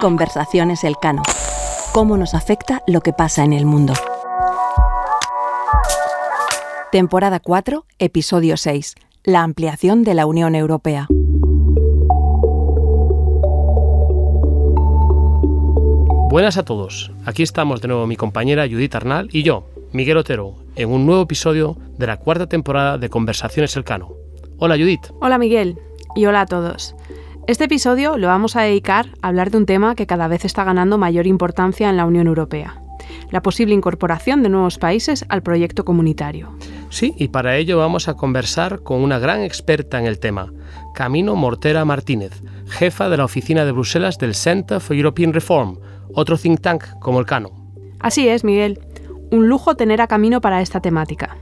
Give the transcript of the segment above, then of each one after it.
Conversaciones Elcano. ¿Cómo nos afecta lo que pasa en el mundo? Temporada 4, episodio 6. La ampliación de la Unión Europea. Buenas a todos. Aquí estamos de nuevo mi compañera Judith Arnal y yo, Miguel Otero, en un nuevo episodio de la cuarta temporada de Conversaciones Elcano. Hola Judith. Hola Miguel y hola a todos. Este episodio lo vamos a dedicar a hablar de un tema que cada vez está ganando mayor importancia en la Unión Europea, la posible incorporación de nuevos países al proyecto comunitario. Sí, y para ello vamos a conversar con una gran experta en el tema, Camino Mortera Martínez, jefa de la oficina de Bruselas del Center for European Reform, otro think tank como el Cano. Así es, Miguel. Un lujo tener a Camino para esta temática.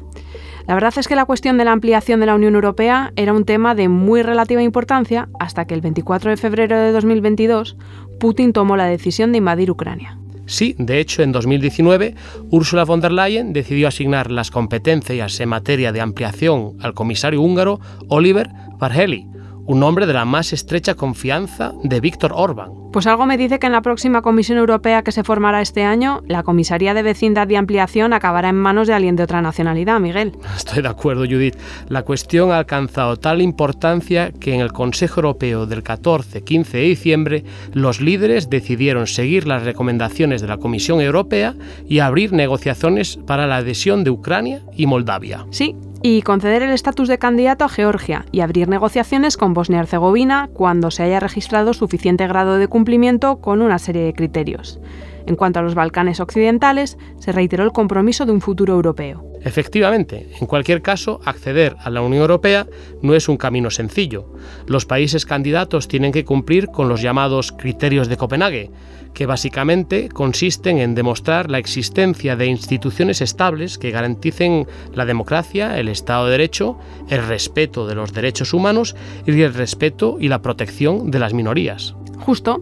La verdad es que la cuestión de la ampliación de la Unión Europea era un tema de muy relativa importancia hasta que el 24 de febrero de 2022 Putin tomó la decisión de invadir Ucrania. Sí, de hecho, en 2019, Ursula von der Leyen decidió asignar las competencias en materia de ampliación al comisario húngaro Oliver Varhelyi, un hombre de la más estrecha confianza de Víctor Orbán. Pues algo me dice que en la próxima Comisión Europea que se formará este año, la Comisaría de Vecindad y Ampliación acabará en manos de alguien de otra nacionalidad, Miguel. Estoy de acuerdo, Judith. La cuestión ha alcanzado tal importancia que en el Consejo Europeo del 14-15 de diciembre, los líderes decidieron seguir las recomendaciones de la Comisión Europea y abrir negociaciones para la adhesión de Ucrania y Moldavia. Sí, y conceder el estatus de candidato a Georgia y abrir negociaciones con Bosnia-Herzegovina cuando se haya registrado suficiente grado de cumplimiento con una serie de criterios. En cuanto a los Balcanes occidentales, se reiteró el compromiso de un futuro europeo. Efectivamente, en cualquier caso, acceder a la Unión Europea no es un camino sencillo. Los países candidatos tienen que cumplir con los llamados criterios de Copenhague, que básicamente consisten en demostrar la existencia de instituciones estables que garanticen la democracia, el Estado de Derecho, el respeto de los derechos humanos y el respeto y la protección de las minorías. Justo.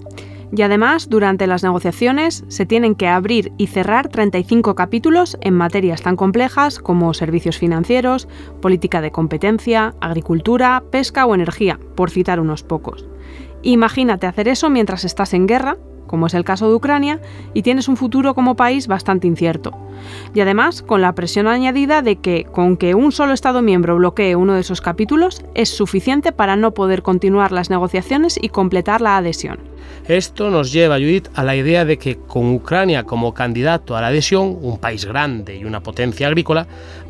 Y además, durante las negociaciones se tienen que abrir y cerrar 35 capítulos en materias tan complejas como servicios financieros, política de competencia, agricultura, pesca o energía, por citar unos pocos. Imagínate hacer eso mientras estás en guerra, como es el caso de Ucrania, y tienes un futuro como país bastante incierto. Y además, con la presión añadida de que con que un solo Estado miembro bloquee uno de esos capítulos es suficiente para no poder continuar las negociaciones y completar la adhesión. Esto nos lleva, Judith, a la idea de que con Ucrania como candidato a la adhesión, un país grande y una potencia agrícola,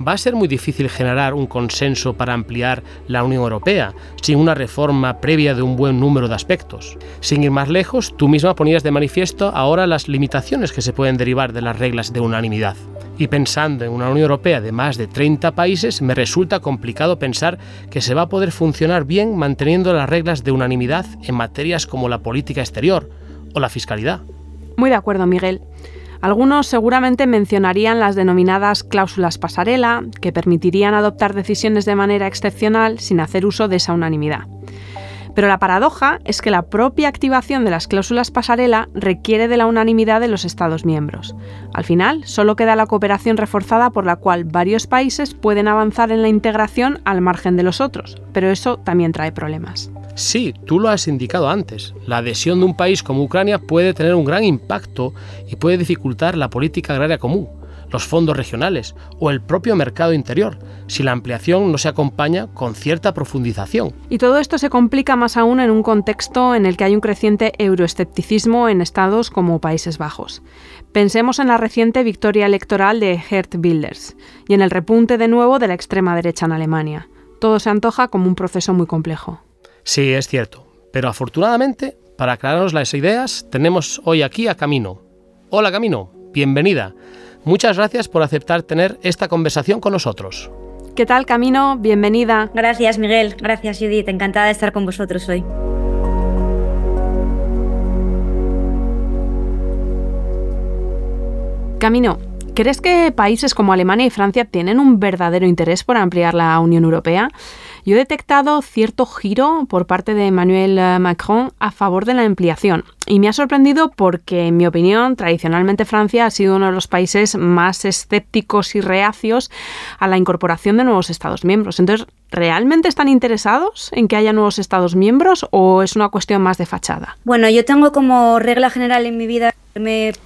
va a ser muy difícil generar un consenso para ampliar la Unión Europea, sin una reforma previa de un buen número de aspectos. Sin ir más lejos, tú misma ponías de manifiesto ahora las limitaciones que se pueden derivar de las reglas de unanimidad. Y pensando en una Unión Europea de más de 30 países, me resulta complicado pensar que se va a poder funcionar bien manteniendo las reglas de unanimidad en materias como la política exterior o la fiscalidad. Muy de acuerdo, Miguel. Algunos seguramente mencionarían las denominadas cláusulas pasarela, que permitirían adoptar decisiones de manera excepcional sin hacer uso de esa unanimidad. Pero la paradoja es que la propia activación de las cláusulas pasarela requiere de la unanimidad de los Estados miembros. Al final, solo queda la cooperación reforzada por la cual varios países pueden avanzar en la integración al margen de los otros, pero eso también trae problemas. Sí, tú lo has indicado antes. La adhesión de un país como Ucrania puede tener un gran impacto y puede dificultar la política agraria común los fondos regionales o el propio mercado interior, si la ampliación no se acompaña con cierta profundización. Y todo esto se complica más aún en un contexto en el que hay un creciente euroescepticismo en estados como Países Bajos. Pensemos en la reciente victoria electoral de Geert Wilders y en el repunte de nuevo de la extrema derecha en Alemania. Todo se antoja como un proceso muy complejo. Sí, es cierto. Pero afortunadamente, para aclararnos las ideas, tenemos hoy aquí a Camino. Hola Camino, bienvenida. Muchas gracias por aceptar tener esta conversación con nosotros. ¿Qué tal, Camino? Bienvenida. Gracias, Miguel. Gracias, Judith. Encantada de estar con vosotros hoy. Camino, ¿Crees que países como Alemania y Francia tienen un verdadero interés por ampliar la Unión Europea? Yo he detectado cierto giro por parte de Emmanuel eh, Macron a favor de la ampliación. Y me ha sorprendido porque, en mi opinión, tradicionalmente Francia ha sido uno de los países más escépticos y reacios a la incorporación de nuevos Estados miembros. Entonces, ¿realmente están interesados en que haya nuevos Estados miembros o es una cuestión más de fachada? Bueno, yo tengo como regla general en mi vida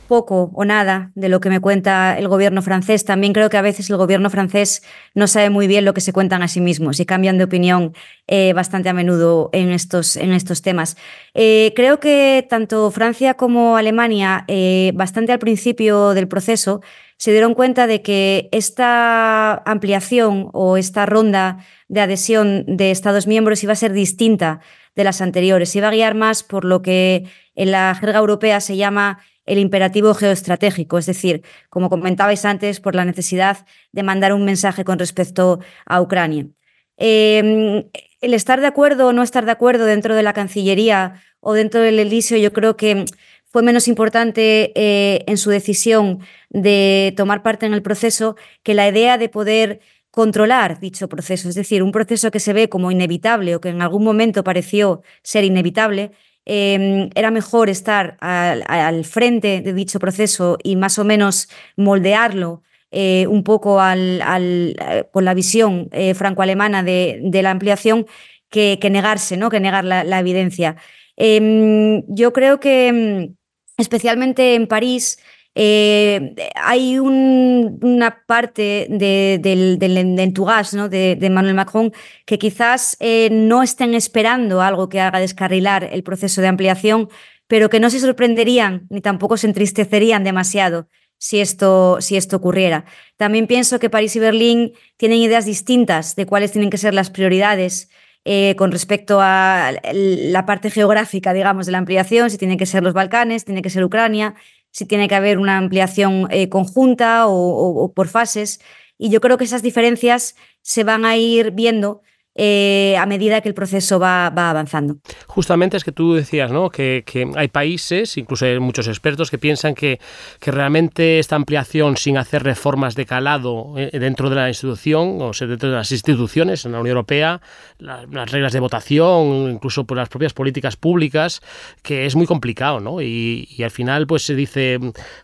poco o nada de lo que me cuenta el gobierno francés. También creo que a veces el gobierno francés no sabe muy bien lo que se cuentan a sí mismos y cambian de opinión eh, bastante a menudo en estos, en estos temas. Eh, creo que tanto Francia como Alemania, eh, bastante al principio del proceso, se dieron cuenta de que esta ampliación o esta ronda de adhesión de Estados miembros iba a ser distinta de las anteriores. Iba a guiar más por lo que en la jerga europea se llama el imperativo geoestratégico, es decir, como comentabais antes, por la necesidad de mandar un mensaje con respecto a Ucrania. Em, el estar de acuerdo o no estar de acuerdo dentro de la Cancillería o dentro del Elisio, yo creo que fue menos importante eh, en su decisión de tomar parte en el proceso que la idea de poder controlar dicho proceso, es decir, un proceso que se ve como inevitable o que en algún momento pareció ser inevitable, Em, era mejor estar al, frente de dicho proceso y más o menos moldearlo eh, un poco al, eh, con la visión eh, franco-alemana de, la ampliación que, negarse, ¿no? que negar la, evidencia. Em, yo creo que em, especialmente en París eh, hay una parte del, entugas ¿no? de, de, Emmanuel Macron que quizás eh, no estén esperando algo que haga descarrilar el proceso de ampliación, pero que no se sorprenderían ni tampoco se entristecerían demasiado si esto, si esto ocurriera. También pienso que París y Berlín tienen ideas distintas de cuáles tienen que ser las prioridades. Eh, con respecto a la parte geográfica, digamos, de la ampliación, si tienen que ser los Balcanes, tiene que ser Ucrania, si tiene que haber una ampliación eh, conjunta o, por fases. Y yo creo que esas diferencias se van a ir viendo eh, a medida que el proceso va, avanzando. Justamente es que tú decías ¿no? que, hay países, incluso hay muchos expertos, que piensan que, que, realmente esta ampliación sin hacer reformas de calado eh, dentro de la institución, o sea, dentro de las instituciones en la Unión Europea, las reglas de votación, incluso por las propias políticas públicas, que es muy complicado. ¿no? Y, al final pues se dice,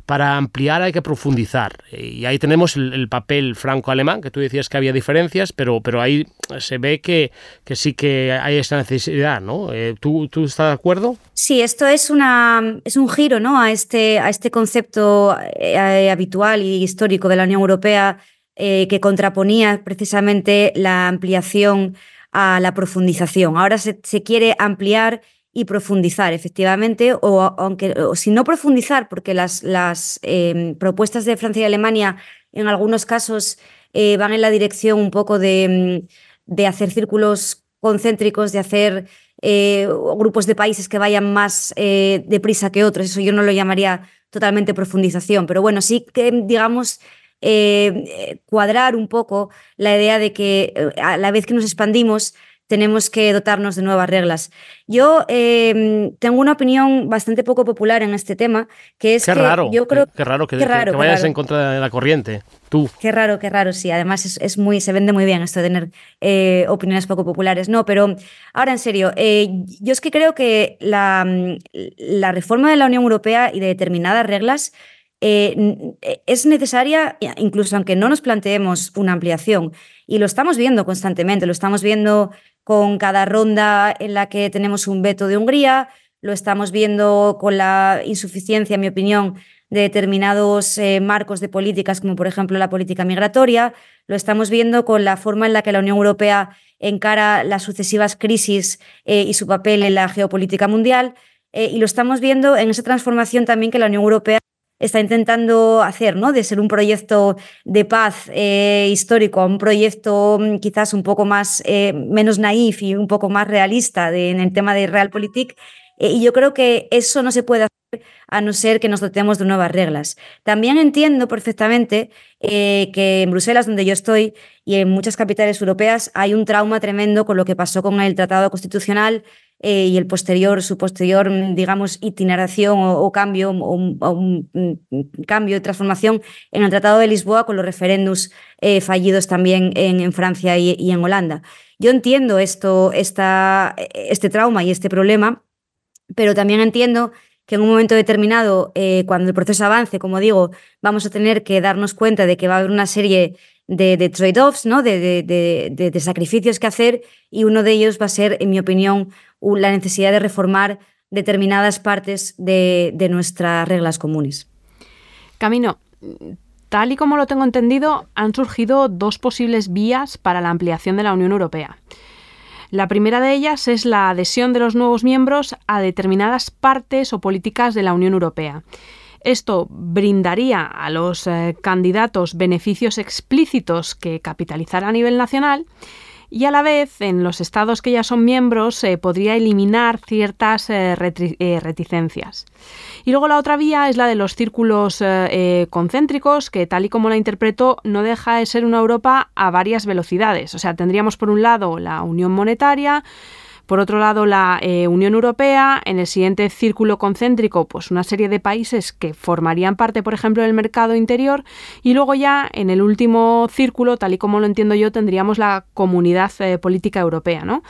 para ampliar hay que profundizar. Y ahí tenemos el, el papel franco-alemán, que tú decías que había diferencias, pero, pero ahí se ve que, sí que hay esa necesidad, ¿no? Eh, ¿tú, ¿tú, estás de acuerdo? Sí, esto es, una, es un giro ¿no? a, este, a este concepto eh, habitual y histórico de la Unión Europea eh, que contraponía precisamente la ampliación a la profundización. Ahora se, quiere ampliar y profundizar, efectivamente, o aunque si no profundizar, porque las, las em, propuestas de Francia y Alemania en algunos casos van en la dirección un poco de de hacer círculos concéntricos, de hacer eh, grupos de países que vayan más eh, deprisa que otros. Eso yo no lo llamaría totalmente profundización, pero bueno, sí que, digamos, eh, cuadrar un poco la idea de que a la vez que nos expandimos, tenemos que dotarnos de nuevas reglas. Yo em, tengo una opinión bastante poco popular en este tema, que es qué que raro, yo creo qué, raro que, vayas en contra de la corriente, tú. Qué raro, qué raro, sí. Además es, muy, se vende muy bien esto de tener eh, opiniones poco populares. No, pero ahora en serio, eh, yo es que creo que la, la reforma de la Unión Europea y de determinadas reglas eh, es necesaria, incluso aunque no nos planteemos una ampliación. Y lo estamos viendo constantemente, lo estamos viendo con cada ronda en la que tenemos un veto de Hungría, lo estamos viendo con la insuficiencia, en mi opinión, de determinados eh, marcos de políticas, como por ejemplo la política migratoria, lo estamos viendo con la forma en la que la Unión Europea encara las sucesivas crisis eh, y su papel en la geopolítica mundial, eh, y lo estamos viendo en esa transformación también que la Unión Europea está intentando hacer, ¿no? De ser un proyecto de paz eh, histórico a un proyecto mm, quizás un poco más, eh, menos naif y un poco más realista en el tema de Realpolitik. Eh, y yo creo que eso no se puede hacer a no ser que nos dotemos de nuevas reglas. También entiendo perfectamente que en Bruselas, donde yo estoy, y en muchas capitales europeas, hay un trauma tremendo con lo que pasó con el Tratado Constitucional eh, y el posterior, su posterior, digamos, itineración o, cambio, o, mm, cambio de transformación en el Tratado de Lisboa con los referéndums eh, fallidos también en, Francia y, en Holanda. Yo entiendo esto, esta, este trauma y este problema, pero también entiendo que en un momento determinado, eh, cuando el proceso avance, como digo, vamos a tener que darnos cuenta de que va a haber una serie de, trade-offs, ¿no? De, de, sacrificios que hacer y uno de ellos va a ser, en mi opinión, la necesidad de reformar determinadas partes de, nuestras reglas comunes. Camino, tal y como lo tengo entendido, han surgido dos posibles vías para la ampliación de la Unión Europea. La primera de ellas es la adhesión de los nuevos miembros a determinadas partes o políticas de la Unión Europea. Esto brindaría a los eh, candidatos beneficios explícitos que capitalizar a nivel nacional y a la vez en los estados que ya son miembros se podría eliminar ciertas eh, eh, reticencias. Y luego la otra vía es la de los círculos concéntricos, que tal y como la interpreto no deja de ser una Europa a varias velocidades. O sea, tendríamos por un lado la unión monetaria, por otro lado, la eh, Unión Europea, en el siguiente círculo concéntrico, pues una serie de países que formarían parte, por ejemplo, del mercado interior. Y luego ya, en el último círculo, tal y como lo entiendo yo, tendríamos la comunidad eh, política europea, ¿no?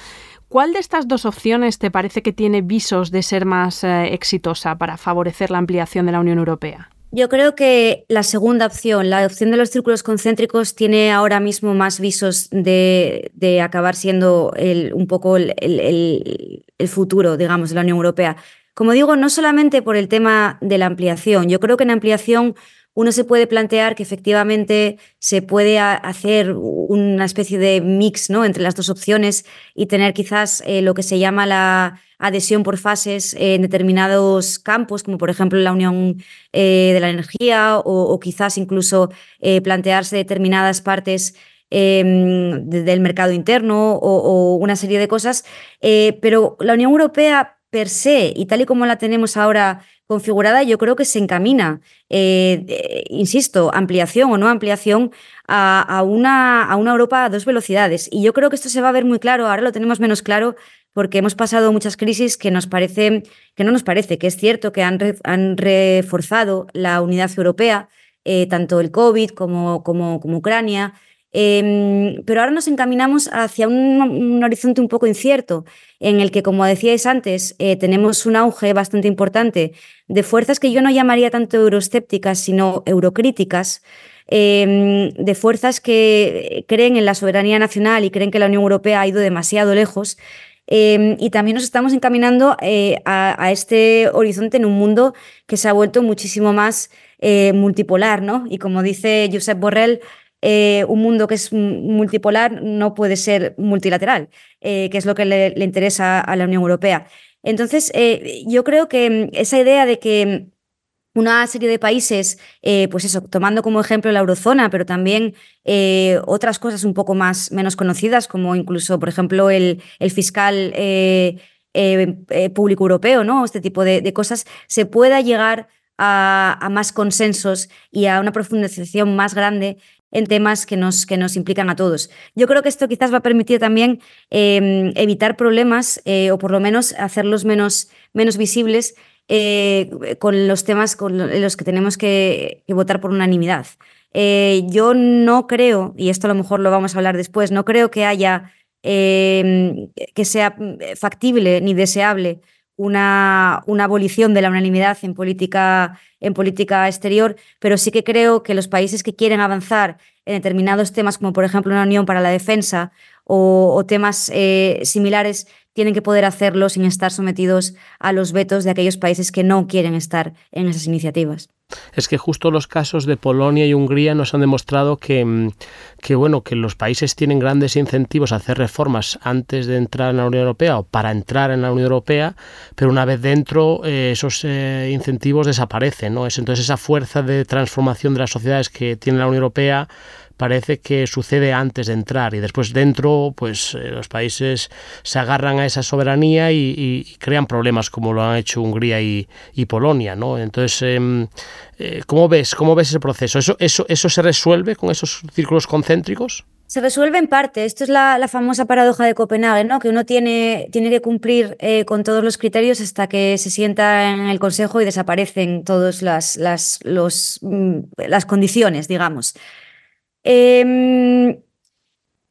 ¿Cuál de estas dos opciones te parece que tiene visos de ser más eh, exitosa para favorecer la ampliación de la Unión Europea? Yo creo que la segunda opción, la opción de los círculos concéntricos, tiene ahora mismo más visos de, acabar siendo un poco el, el, futuro, digamos, de la Unión Europea. Como digo, no solamente por el tema de la ampliación. Yo creo que en ampliación uno se puede plantear que efectivamente se puede hacer una especie de mix ¿no? entre las dos opciones y tener quizás eh, lo que se llama la adhesión por fases en determinados campos, como por ejemplo la Unión eh, de la Energía o, quizás incluso eh, plantearse determinadas partes em, del mercado interno o, una serie de cosas. pero la Unión Europea per se y tal y como la tenemos ahora configurada, yo creo que se encamina, eh, insisto, ampliación o no ampliación a, una, a una Europa a dos velocidades. Y yo creo que esto se va a ver muy claro, ahora lo tenemos menos claro porque hemos pasado muchas crisis que nos parece, que no nos parece, que es cierto que han, reforzado la unidad europea, eh, tanto el COVID como, como Ucrania, Em, pero ahora nos encaminamos hacia un, horizonte un poco incierto, en el que, como decíais antes, eh, tenemos un auge bastante importante de fuerzas que yo no llamaría tanto euroscépticas, sino eurocríticas, em, de fuerzas que creen en la soberanía nacional y creen que la Unión Europea ha ido demasiado lejos. Em, y también nos estamos encaminando eh, a, este horizonte en un mundo que se ha vuelto muchísimo más eh, multipolar, ¿no? Y como dice Josep Borrell, eh, un mundo que es multipolar no puede ser multilateral, eh, que es lo que le, interesa a la Unión Europea. Entonces, eh, yo creo que mm, esa idea de que una serie de países, pues eso, tomando como ejemplo la eurozona, pero también otras cosas un poco más menos conocidas, como incluso, por ejemplo, el, el fiscal público europeo, ¿no? Este tipo de, cosas, se pueda llegar a, a, más consensos y a una profundización más grande en temas que nos, que nos implican a todos. Yo creo que esto quizás va a permitir también em, evitar problemas eh, o por lo menos hacerlos menos, menos visibles eh, con los temas con los que tenemos que, votar por unanimidad. Eh, yo no creo, y esto a lo mejor lo vamos a hablar después, no creo que haya em, que sea factible ni deseable una, abolición de la unanimidad en política, en política exterior, pero sí que creo que los países que quieren avanzar en determinados temas, como por ejemplo una unión para la defensa o, temas eh, similares, tienen que poder hacerlo sin estar sometidos a los vetos de aquellos países que no quieren estar en esas iniciativas. Es que justo los casos de Polonia y Hungría nos han demostrado que, mm, que, bueno, que los países tienen grandes incentivos a hacer reformas antes de entrar en la Unión Europea o para entrar en la Unión Europea, pero una vez dentro eh, esos eh, incentivos desaparecen. ¿no? Entonces esa fuerza de transformación de las sociedades que tiene la Unión Europea parece que sucede antes de entrar y después dentro pues eh, los países se agarran a esa soberanía y, crean problemas como lo han hecho Hungría y, Polonia no entonces em, eh, cómo ves cómo ves ese proceso eso eso eso se resuelve con esos círculos concéntricos Se resuelve en parte. Esto es la, famosa paradoja de Copenhague, ¿no? Que uno tiene, tiene que cumplir eh, con todos los criterios hasta que se sienta en el Consejo y desaparecen todas las, las, los, mm, las condiciones, digamos. Em,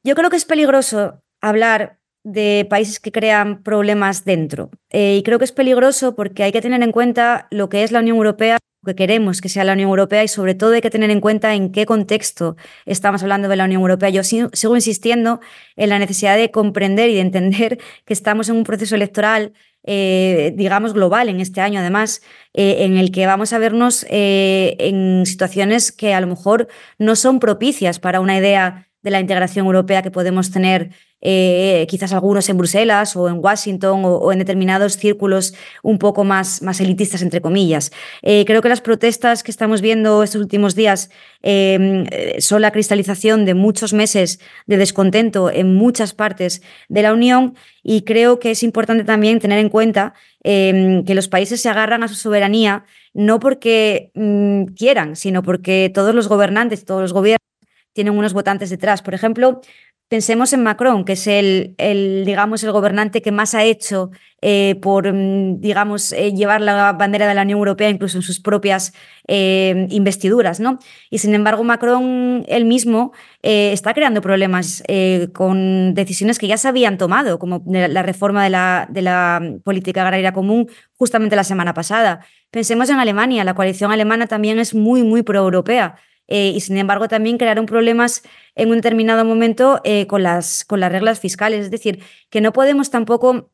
yo creo que es peligroso hablar de países que crean problemas dentro. Eh, y creo que es peligroso porque hay que tener en cuenta lo que es la Unión Europea, lo que queremos que sea la Unión Europea y sobre todo hay que tener en cuenta en qué contexto estamos hablando de la Unión Europea. Yo sigo insistiendo en la necesidad de comprender y de entender que estamos en un proceso electoral eh, digamos, global en este año, además, eh, en el que vamos a vernos en situaciones que a lo mejor no son propicias para una idea de la integración europea que podemos tener eh, quizás algunos en Bruselas o en Washington o, en determinados círculos un poco más, más elitistas, entre comillas. Eh, creo que las protestas que estamos viendo estos últimos días em, eh, son la cristalización de muchos meses de descontento en muchas partes de la Unión y creo que es importante también tener en cuenta em, que los países se agarran a su soberanía no porque mm, quieran, sino porque todos los gobernantes, todos los gobiernos tienen unos votantes detrás. Por ejemplo, pensemos en Macron, que es el, digamos, el gobernante que más ha hecho eh, por, mm, digamos, eh, llevar la bandera de la Unión Europea incluso en sus propias eh, investiduras, ¿no? Y sin embargo, Macron él mismo está creando problemas con decisiones que ya se habían tomado, como la reforma de la, de la política agraria común justamente la semana pasada. Pensemos en Alemania, la coalición alemana también es muy, muy pro-europea. Eh, y sin embargo también crearon problemas en un determinado momento eh, con, las, con las reglas fiscales. Es decir, que no podemos tampoco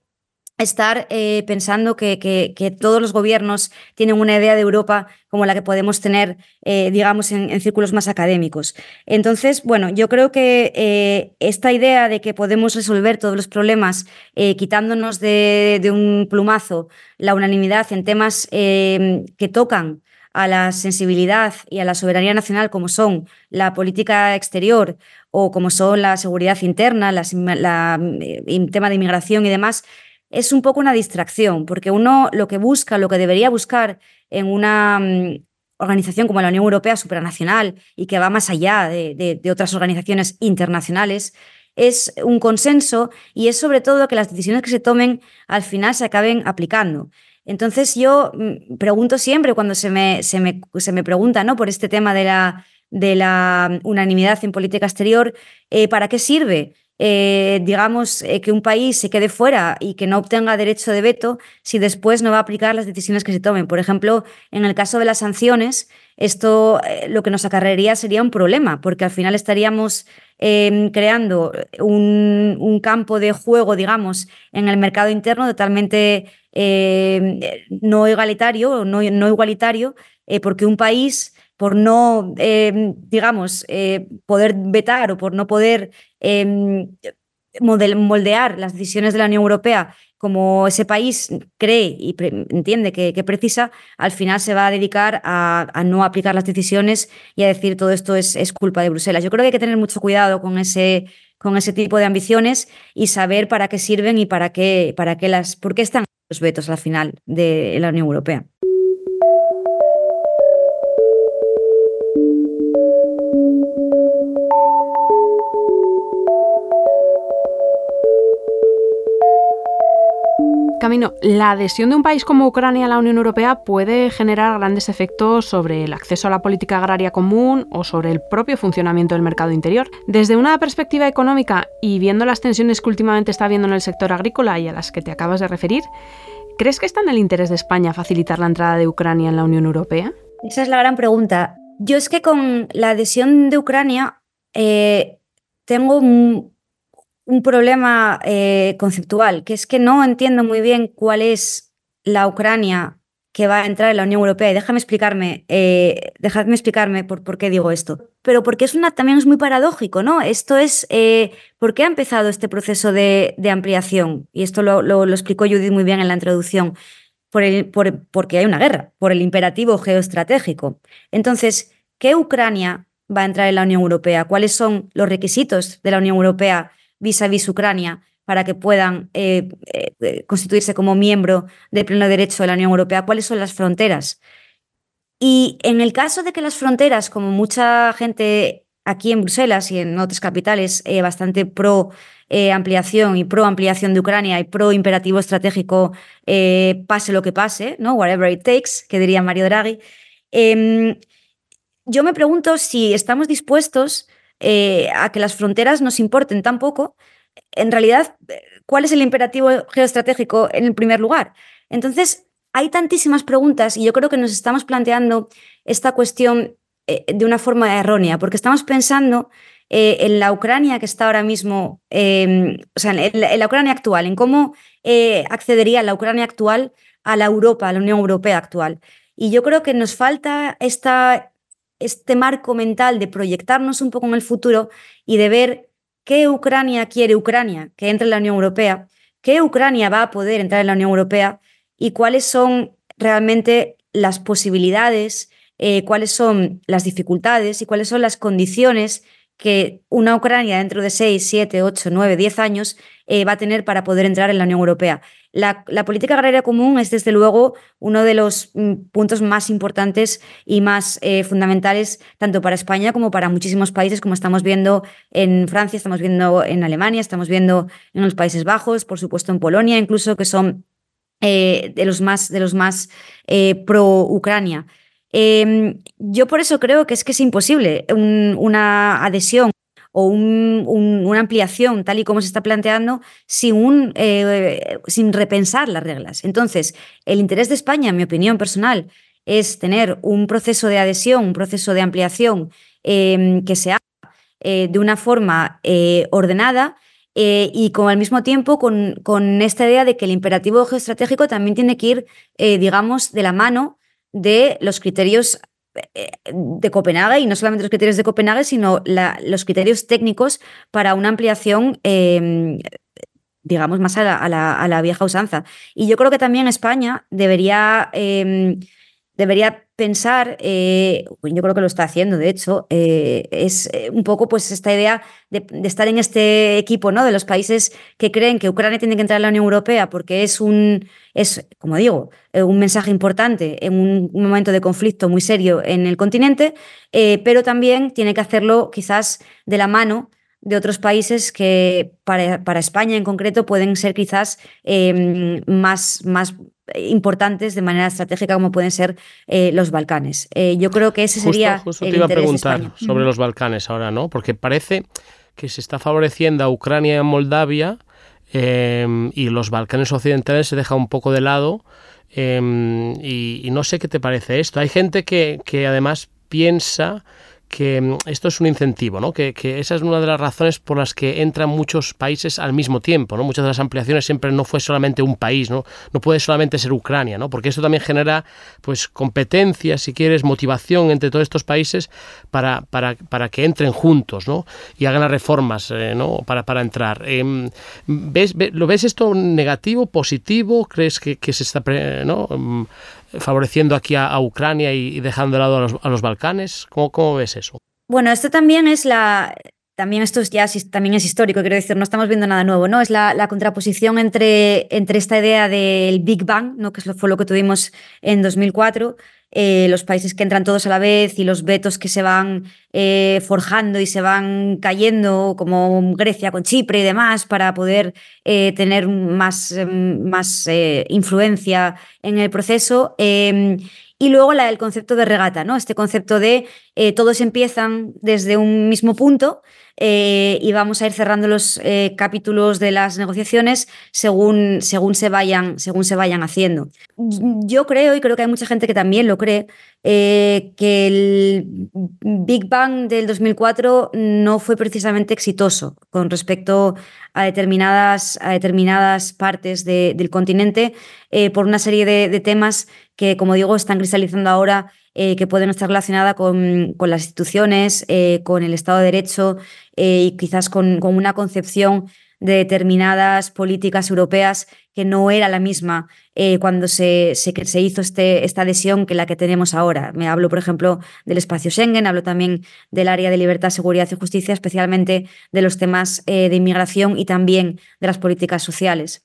estar eh, pensando que, que, todos los gobiernos tienen una idea de Europa como la que podemos tener, digamos, en, círculos más académicos. Entonces, bueno, yo creo que esta idea de que podemos resolver todos los problemas quitándonos de, de, un plumazo la unanimidad en temas que tocan a la sensibilidad y a la soberanía nacional como son la política exterior o como son la seguridad interna, el tema de inmigración y demás, es un poco una distracción, porque uno lo que busca, lo que debería buscar en una mm, organización como la Unión Europea supranacional y que va más allá de otras organizaciones internacionales, es un consenso y es sobre todo que las decisiones que se tomen al final se acaben aplicando. Entonces yo mm, pregunto siempre cuando se me, se me, se me pregunta ¿no? por este tema de la, de la unanimidad en política exterior, eh, ¿para qué sirve? Eh, digamos, eh, que un país se quede fuera y que no obtenga derecho de veto si después no va a aplicar las decisiones que se tomen. Por ejemplo, en el caso de las sanciones, esto lo que nos acarrearía sería un problema, porque al final estaríamos em, creando un, un, campo de juego, digamos, en el mercado interno totalmente eh, no egalitario, no, no igualitario, eh, porque un país, por no, eh, digamos, poder vetar o por no poder moldear las decisiones de la Unión Europea como ese país cree y entiende que, precisa, al final se va a dedicar a, no aplicar las decisiones y a decir todo esto es, es, culpa de Bruselas. Yo creo que hay que tener mucho cuidado con ese, con ese tipo de ambiciones y saber para qué sirven y para qué, para qué las, por qué están los vetos al final de la Unión Europea. Camino, la adhesión de un país como Ucrania a la Unión Europea puede generar grandes efectos sobre el acceso a la política agraria común o sobre el propio funcionamiento del mercado interior. Desde una perspectiva económica y viendo las tensiones que últimamente está habiendo en el sector agrícola y a las que te acabas de referir, ¿crees que está en el interés de España facilitar la entrada de Ucrania en la Unión Europea? Esa es la gran pregunta. Yo es que con la adhesión de Ucrania eh, tengo un un problema eh, conceptual, que es que no entiendo muy bien cuál es la Ucrania que va a entrar en la Unión Europea. Y déjame explicarme, eh, explicarme por, por, qué digo esto. Pero porque es una, también es muy paradójico, ¿no? Esto es, eh, ¿por qué ha empezado este proceso de, ampliación? Y esto lo, lo, explicó Judith muy bien en la introducción. Por el, por, porque hay una guerra, por el imperativo geoestratégico. Entonces, ¿qué Ucrania va a entrar en la Unión Europea? ¿Cuáles son los requisitos de la Unión Europea vis a vis Ucrania para que puedan eh, eh, constituirse como miembro de pleno derecho de la Unión Europea, cuáles son las fronteras. Y en el caso de que las fronteras, como mucha gente aquí en Bruselas y en otras capitales bastante pro ampliación y pro ampliación de Ucrania y pro imperativo estratégico, pase lo que pase, ¿no? Whatever it takes, que diría Mario Draghi. Em, yo me pregunto si estamos dispuestos a que las fronteras nos importen tan poco. En realidad, ¿cuál es el imperativo geoestratégico en el primer lugar? Entonces, hay tantísimas preguntas y yo creo que nos estamos planteando esta cuestión eh, de una forma errónea, porque estamos pensando eh, en la Ucrania que está ahora mismo, em, o sea, en la, Ucrania actual, en cómo eh, accedería la Ucrania actual a la Europa, a la Unión Europea actual. Y yo creo que nos falta esta, este marco mental de proyectarnos un poco en el futuro y de ver qué Ucrania quiere Ucrania que entre en la Unión Europea, qué Ucrania va a poder entrar en la Unión Europea y cuáles son realmente las posibilidades, eh, cuáles son las dificultades y cuáles son las condiciones que una Ucrania dentro de 6, 7, 8, 9, 10 años eh, va a tener para poder entrar en la Unión Europea. La, política agraria común es, desde luego, uno de los mm, puntos más importantes y más eh, fundamentales tanto para España como para muchísimos países, como estamos viendo en Francia, estamos viendo en Alemania, estamos viendo en los Países Bajos, por supuesto en Polonia, incluso que son eh, de los más, de los más eh, pro-Ucrania. Em, yo por eso creo que es que es imposible una adhesión o una ampliación tal y como se está planteando sin, eh, sin repensar las reglas. Entonces, el interés de España, en mi opinión personal, es tener un proceso de adhesión, un proceso de ampliación em, que se haga de una forma ordenada eh, y con al mismo tiempo con, con, esta idea de que el imperativo geoestratégico también tiene que ir, eh, digamos, de la mano de los criterios eh, de Copenhague y no solamente los criterios de Copenhague, sino los criterios técnicos para una ampliación em, digamos, más a la, a, la, vieja usanza. Y yo creo que también España debería em, debería pensar, eh, yo creo que lo está haciendo, de hecho, eh, es eh, un poco pues esta idea de, estar en este equipo ¿no? de los países que creen que Ucrania tiene que entrar en la Unión Europea porque es un, es, como digo, un mensaje importante en un, momento de conflicto muy serio en el continente, pero también tiene que hacerlo quizás de la mano de otros países que para, para, España en concreto pueden ser quizás más, más importantes de manera estratégica como pueden ser eh, los Balcanes. Eh, yo creo que ese sería justo, te iba a preguntar sobre los Balcanes ahora, ¿no? Porque parece que se está favoreciendo a Ucrania y a Moldavia em, y los Balcanes occidentales se deja un poco de lado. Em, y, y, no sé qué te parece esto. Hay gente que, que además piensa que mm, esto es un incentivo, ¿no? Que, esa es una de las razones por las que entran muchos países al mismo tiempo, ¿no? Muchas de las ampliaciones siempre no fue solamente un país, ¿no? No puede solamente ser Ucrania, ¿no? Porque esto también genera, pues, competencia, si quieres, motivación entre todos estos países para, para, para que entren juntos, ¿no? Y hagan las reformas, eh, ¿no? Para, para entrar. Em, ¿ves, ¿Lo ves esto negativo, positivo? ¿Crees que, se está, ¿no? Favoreciendo aquí a, Ucrania y, dejando de lado a los, Balcanes? ¿Cómo, ¿Cómo, ves eso? Bueno, esto también es la... También esto es también es histórico, quiero decir, no estamos viendo nada nuevo, ¿no? Es la, la contraposición entre, entre esta idea del Big Bang, ¿no? que fue lo que tuvimos en 2004, eh, los países que entran todos a la vez y los vetos que se van eh, forjando y se van cayendo, como Grecia con Chipre y demás, para poder eh, tener más, más influencia en el proceso. Em, y luego el concepto de regata, ¿no? Este concepto de todos empiezan desde un mismo punto eh, y vamos a ir cerrando los eh, capítulos de las negociaciones según, según, se vayan, según se vayan haciendo. Yo creo, y creo que hay mucha gente que también lo cree, eh, que el Big Bang del 2004 no fue precisamente exitoso con respecto a determinadas, a determinadas partes del continente por una serie de, de temas que, como digo, están cristalizando ahora eh, que pueden estar relacionadas con, con, las instituciones, eh, con el Estado de Derecho eh, y quizás con, con, una concepción de determinadas políticas europeas que no era la misma cuando se, se, se, hizo este, esta adhesión que la que tenemos ahora. Me hablo, por ejemplo, del espacio Schengen, hablo también del área de libertad, seguridad y justicia, especialmente de los temas de inmigración y también de las políticas sociales.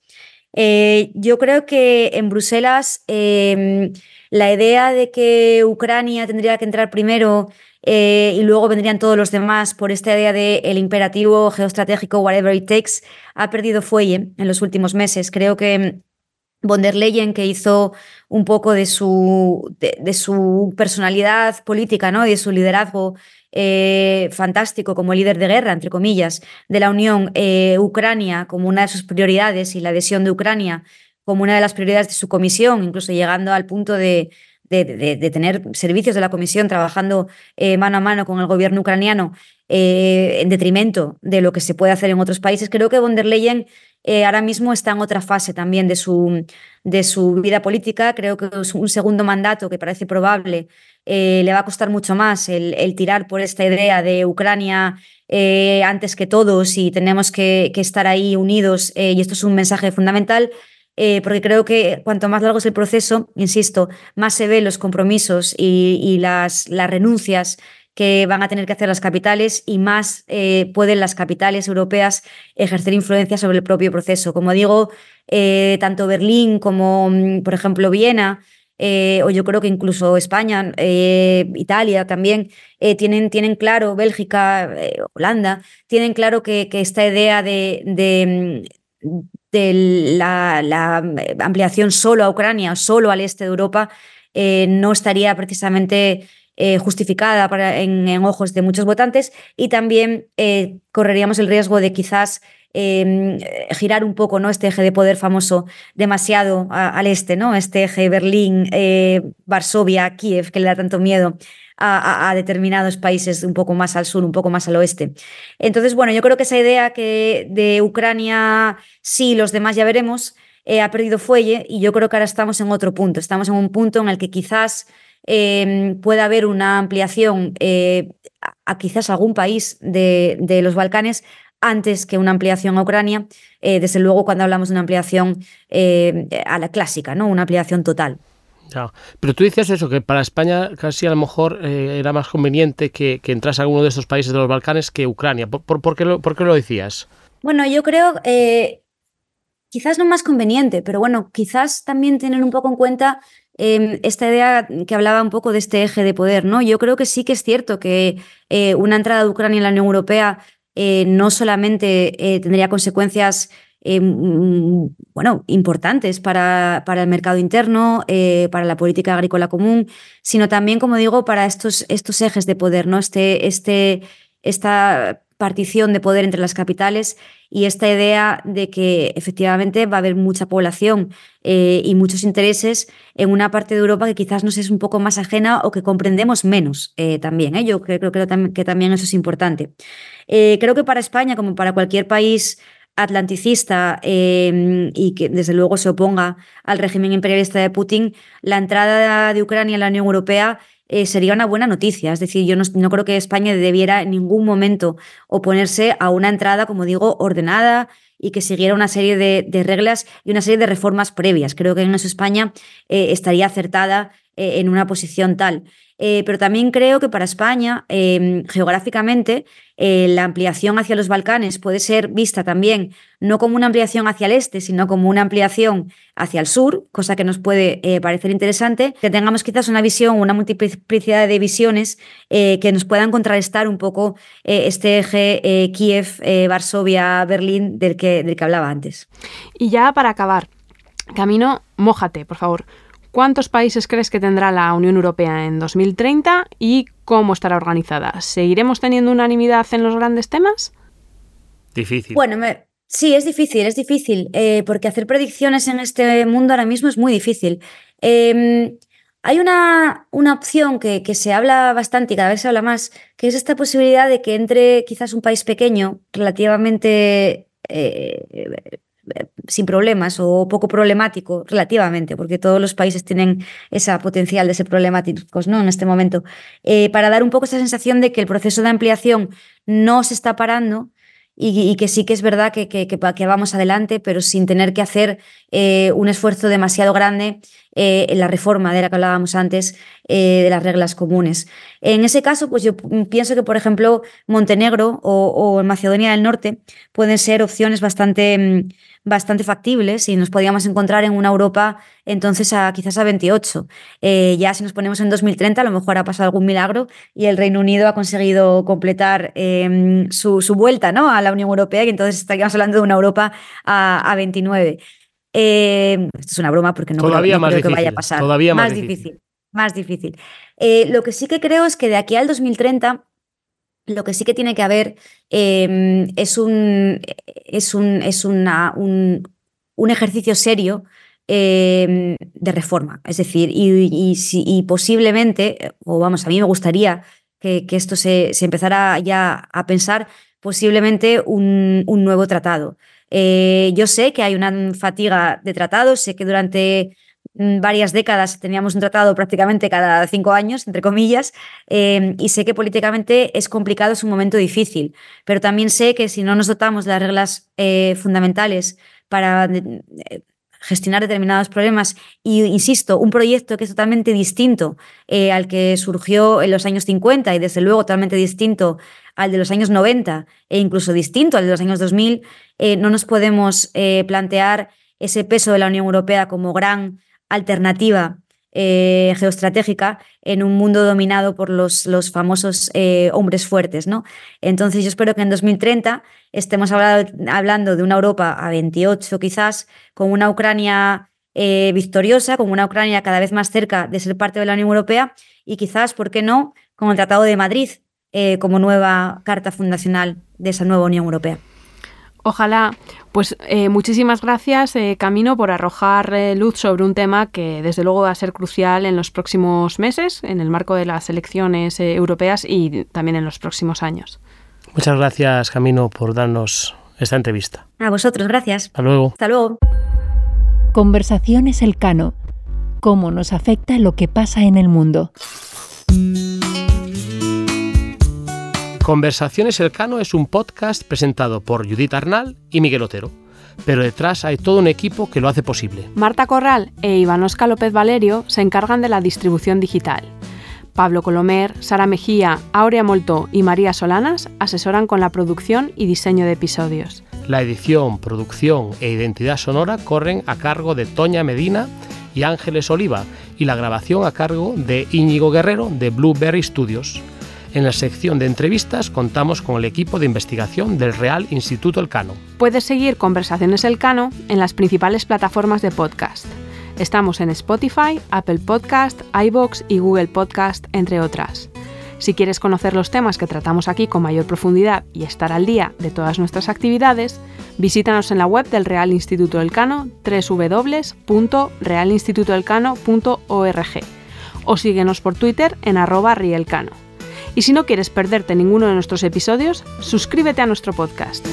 Eh, yo creo que en Bruselas em, la idea de que Ucrania tendría que entrar primero eh, y luego vendrían todos los demás por esta idea de el imperativo geoestratégico whatever it takes ha perdido fuelle en los últimos meses. Creo que von der Leyen, que hizo un poco de su, de, su personalidad política ¿no? y de su liderazgo eh, fantástico como líder de guerra, entre comillas, de la Unión, eh, Ucrania como una de sus prioridades y la adhesión de Ucrania como una de las prioridades de su comisión, incluso llegando al punto de, de, tener servicios de la Comisión trabajando eh, mano a mano con el gobierno ucraniano en detrimento de lo que se puede hacer en otros países, creo que von der Leyen eh, ahora mismo está en otra fase también de su, de su vida política. Creo que es un segundo mandato que parece probable eh, le va a costar mucho más el, tirar por esta idea de Ucrania eh, antes que todos y tenemos que, estar ahí unidos. y esto es un mensaje fundamental. porque creo que cuanto más largo es el proceso, insisto, más se ven los compromisos y, las renuncias que van a tener que hacer las capitales y más eh, pueden las capitales europeas ejercer influencia sobre el propio proceso. Como digo, eh, tanto Berlín como, mm, por ejemplo, Viena, eh, o yo creo que incluso España, Italia también, tienen, tienen claro, Bélgica, Holanda, tienen claro que, que esta idea de, de, mm, la, la, ampliación solo a Ucrania, solo al este de Europa, no estaría precisamente eh, justificada para, en, ojos de muchos votantes y también eh, correríamos el riesgo de quizás em, girar un poco ¿no? este eje de poder famoso demasiado al este, ¿no? este eje Berlín, eh, Varsovia, Kiev, que le da tanto miedo. A, determinados países un poco más al sur, un poco más al oeste. Entonces, bueno, yo creo que esa idea que de Ucrania sí, los demás ya veremos, ha perdido fuelle y yo creo que ahora estamos en otro punto. Estamos en un punto en el que quizás eh, pueda haber una ampliación eh, a, quizás algún país de, de, los Balcanes antes que una ampliación a Ucrania, eh, desde luego cuando hablamos de una ampliación eh, a la clásica, ¿no? una ampliación total. Ya. Pero tú decías eso, que para España casi a lo mejor era más conveniente que, que, entrase alguno de estos países de los Balcanes que Ucrania. ¿Por, por, qué, lo, por qué, lo, decías? Bueno, yo creo, quizás no más conveniente, pero bueno, quizás también tener un poco en cuenta Em, esta idea que hablaba un poco de este eje de poder, ¿no? Yo creo que sí que es cierto que eh, una entrada de Ucrania en la Unión Europea eh, no solamente eh, tendría consecuencias bueno, importantes para, para, el mercado interno, para la política agrícola común, sino también, como digo, para estos, estos ejes de poder, ¿no? Este, este, esta partición de poder entre las capitales y esta idea de que efectivamente va a haber mucha población eh, y muchos intereses en una parte de Europa que quizás nos es un poco más ajena o que comprendemos menos eh, también. ¿eh? Yo creo, que también eso es importante. creo que para España, como para cualquier país atlanticista y que desde luego se oponga al régimen imperialista de Putin, la entrada de Ucrania en la Unión Europea eh, sería una buena noticia. Es decir, yo no, creo que España debiera en ningún momento oponerse a una entrada, como digo, ordenada y que siguiera una serie de, reglas y una serie de reformas previas. Creo que en eso España eh, estaría acertada eh, en una posición tal. Eh, pero también creo que para España, em, geográficamente, eh, la ampliación hacia los Balcanes puede ser vista también no como una ampliación hacia el este, sino como una ampliación hacia el sur, cosa que nos puede parecer interesante, que tengamos quizás una visión, una multiplicidad de visiones que nos puedan contrarrestar un poco este eje Kiev, Varsovia, Berlín del que, del que hablaba antes. Y ya para acabar, Camino, mójate, por favor. ¿Cuántos países crees que tendrá la Unión Europea en 2030 y cómo estará organizada? ¿Seguiremos teniendo unanimidad en los grandes temas? Difícil. Bueno, sí, es difícil, es difícil, eh, porque hacer predicciones en este mundo ahora mismo es muy difícil. Em, hay una, una opción que, que, se habla bastante y cada vez se habla más, que es esta posibilidad de que entre quizás un país pequeño, relativamente eh, sin problemas o poco problemático relativamente, porque todos los países tienen esa potencial de ser problemáticos ¿no? en este momento, eh, para dar un poco esa sensación de que el proceso de ampliación no se está parando y, que sí que es verdad que, que, vamos adelante, pero sin tener que hacer eh, un esfuerzo demasiado grande eh, la reforma de la que hablábamos antes eh, de las reglas comunes. En ese caso, pues yo pienso que, por ejemplo, Montenegro o, Macedonia del Norte pueden ser opciones bastante, mm, bastante factibles y nos podríamos encontrar en una Europa entonces a quizás a 28. Eh, ya si nos ponemos en 2030, a lo mejor ha pasado algún milagro y el Reino Unido ha conseguido completar em, su, vuelta ¿no? a la Unión Europea y entonces estaríamos hablando de una Europa a, 29. Eh, esto es una broma porque no, todavía creo, más que vaya a pasar. Todavía más, difícil. Más difícil. Eh, lo que sí que creo es que de aquí al 2030 lo que sí que tiene que haber em, es, un, es, un, es una, un, un, ejercicio serio em, de reforma. Es decir, y, y, posiblemente, o vamos, a mí me gustaría que, que esto se, se, empezara ya a pensar, posiblemente un, un nuevo tratado. Eh, yo sé que hay una fatiga de tratados, sé que durante mm, varias décadas teníamos un tratado prácticamente cada cinco años, entre comillas, em, y sé que políticamente es complicado, es un momento difícil, pero también sé que si no nos dotamos de las reglas eh, fundamentales para eh, gestionar determinados problemas y, insisto, un proyecto que es totalmente distinto al que surgió en los años 50 y desde luego totalmente distinto al de los años 90 e incluso distinto al de los años 2000, eh, no nos podemos eh, plantear ese peso de la Unión Europea como gran alternativa eh, geoestratégica en un mundo dominado por los, los famosos hombres fuertes. ¿no? Entonces yo espero que en 2030 estemos hablando de una Europa a 28 quizás, con una Ucrania victoriosa, con una Ucrania cada vez más cerca de ser parte de la Unión Europea y quizás, ¿por qué no?, con el Tratado de Madrid, eh, como nueva carta fundacional de esa nueva Unión Europea. Ojalá. Pues eh, muchísimas gracias, eh, Camino, por arrojar luz sobre un tema que desde luego va a ser crucial en los próximos meses, en el marco de las elecciones europeas y también en los próximos años. Muchas gracias, Camino, por darnos esta entrevista. A vosotros, gracias. Hasta luego. Hasta luego. Conversaciones Elcano. ¿Cómo nos afecta lo que pasa en el mundo? Conversaciones Elcano es un podcast presentado por Judith Arnal y Miguel Otero, pero detrás hay todo un equipo que lo hace posible. Marta Corral e Ivanosca López Valerio se encargan de la distribución digital. Pablo Colomer, Sara Mejía, Aurea Molto y María Solanas asesoran con la producción y diseño de episodios. La edición, producción e identidad sonora corren a cargo de Toña Medina y Ángeles Oliva y la grabación a cargo de Íñigo Guerrero de Blueberry Studios. En la sección de entrevistas contamos con el equipo de investigación del Real Instituto Elcano. Puedes seguir Conversaciones Elcano en las principales plataformas de podcast. Estamos en Spotify, Apple Podcast, iBox y Google Podcast, entre otras. Si quieres conocer los temas que tratamos aquí con mayor profundidad y estar al día de todas nuestras actividades, visítanos en la web del Real Instituto Elcano www.realinstitutoelcano.org o síguenos por Twitter en arroba rielcano. Y si no quieres perderte ninguno de nuestros episodios, suscríbete a nuestro podcast.